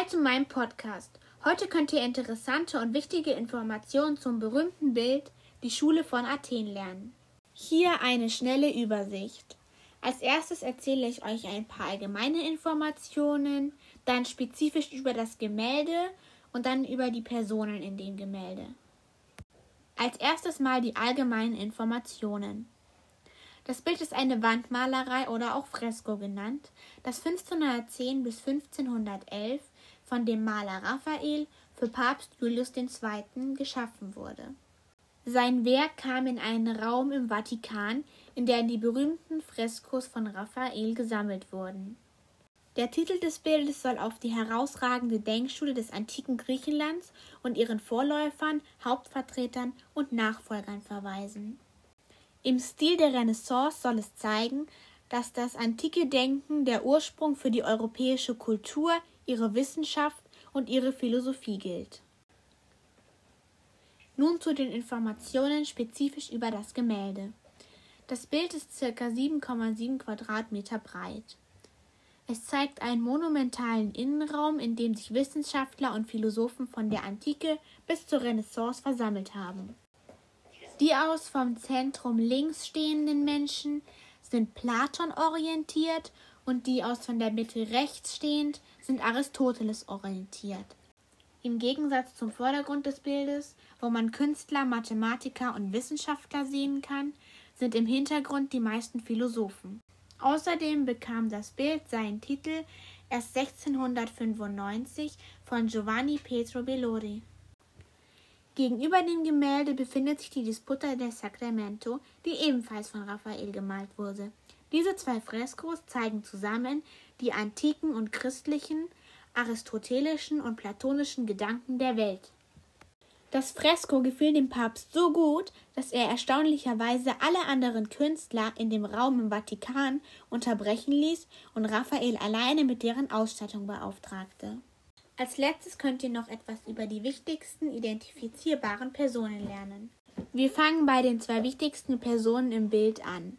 Hi zu meinem Podcast. Heute könnt ihr interessante und wichtige Informationen zum berühmten Bild Die Schule von Athen lernen. Hier eine schnelle Übersicht. Als erstes erzähle ich euch ein paar allgemeine Informationen, dann spezifisch über das Gemälde und dann über die Personen in dem Gemälde. Als erstes mal die allgemeinen Informationen. Das Bild ist eine Wandmalerei oder auch Fresko genannt, das 1510 bis 1511 von dem Maler Raphael für Papst Julius II. geschaffen wurde. Sein Werk kam in einen Raum im Vatikan, in der die berühmten Freskos von Raphael gesammelt wurden. Der Titel des Bildes soll auf die herausragende Denkschule des antiken Griechenlands und ihren Vorläufern, Hauptvertretern und Nachfolgern verweisen. Im Stil der Renaissance soll es zeigen, dass das antike Denken der Ursprung für die europäische Kultur, ihre Wissenschaft und ihre Philosophie gilt. Nun zu den Informationen spezifisch über das Gemälde. Das Bild ist ca. 7,7 Quadratmeter breit. Es zeigt einen monumentalen Innenraum, in dem sich Wissenschaftler und Philosophen von der Antike bis zur Renaissance versammelt haben. Die aus vom Zentrum links stehenden Menschen sind Platon orientiert und die aus von der Mitte rechts stehend sind Aristoteles orientiert. Im Gegensatz zum Vordergrund des Bildes, wo man Künstler, Mathematiker und Wissenschaftler sehen kann, sind im Hintergrund die meisten Philosophen. Außerdem bekam das Bild seinen Titel erst 1695 von Giovanni Pietro Bellori. Gegenüber dem Gemälde befindet sich die Disputa del Sacramento, die ebenfalls von Raphael gemalt wurde. Diese zwei Freskos zeigen zusammen die antiken und christlichen, aristotelischen und platonischen Gedanken der Welt. Das Fresko gefiel dem Papst so gut, dass er erstaunlicherweise alle anderen Künstler in dem Raum im Vatikan unterbrechen ließ und Raphael alleine mit deren Ausstattung beauftragte. Als letztes könnt ihr noch etwas über die wichtigsten identifizierbaren Personen lernen. Wir fangen bei den zwei wichtigsten Personen im Bild an.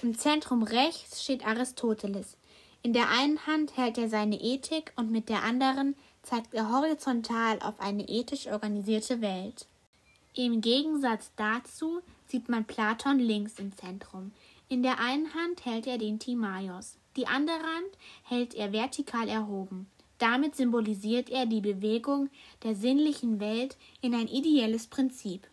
Im Zentrum rechts steht Aristoteles. In der einen Hand hält er seine Ethik und mit der anderen zeigt er horizontal auf eine ethisch organisierte Welt. Im Gegensatz dazu sieht man Platon links im Zentrum. In der einen Hand hält er den Timaios, die andere Hand hält er vertikal erhoben. Damit symbolisiert er die Bewegung der sinnlichen Welt in ein ideelles Prinzip.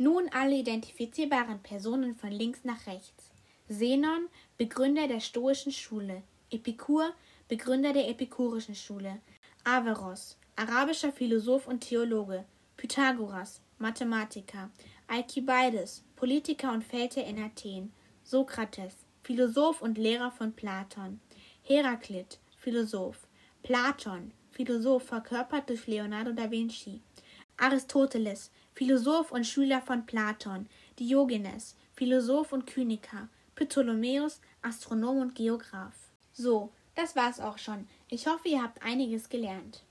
Nun alle identifizierbaren Personen von links nach rechts. Zenon, Begründer der stoischen Schule. Epikur, Begründer der epikurischen Schule. Averroes, arabischer Philosoph und Theologe. Pythagoras, Mathematiker. Alkibiades, Politiker und Feldherr in Athen. Sokrates, Philosoph und Lehrer von Platon. Heraklit, Philosoph. Platon, Philosoph verkörpert durch Leonardo da Vinci. Aristoteles, Philosoph und Schüler von Platon. Diogenes, Philosoph und Kyniker. Ptolemäus, Astronom und Geograph. So, das war's auch schon. Ich hoffe, ihr habt einiges gelernt.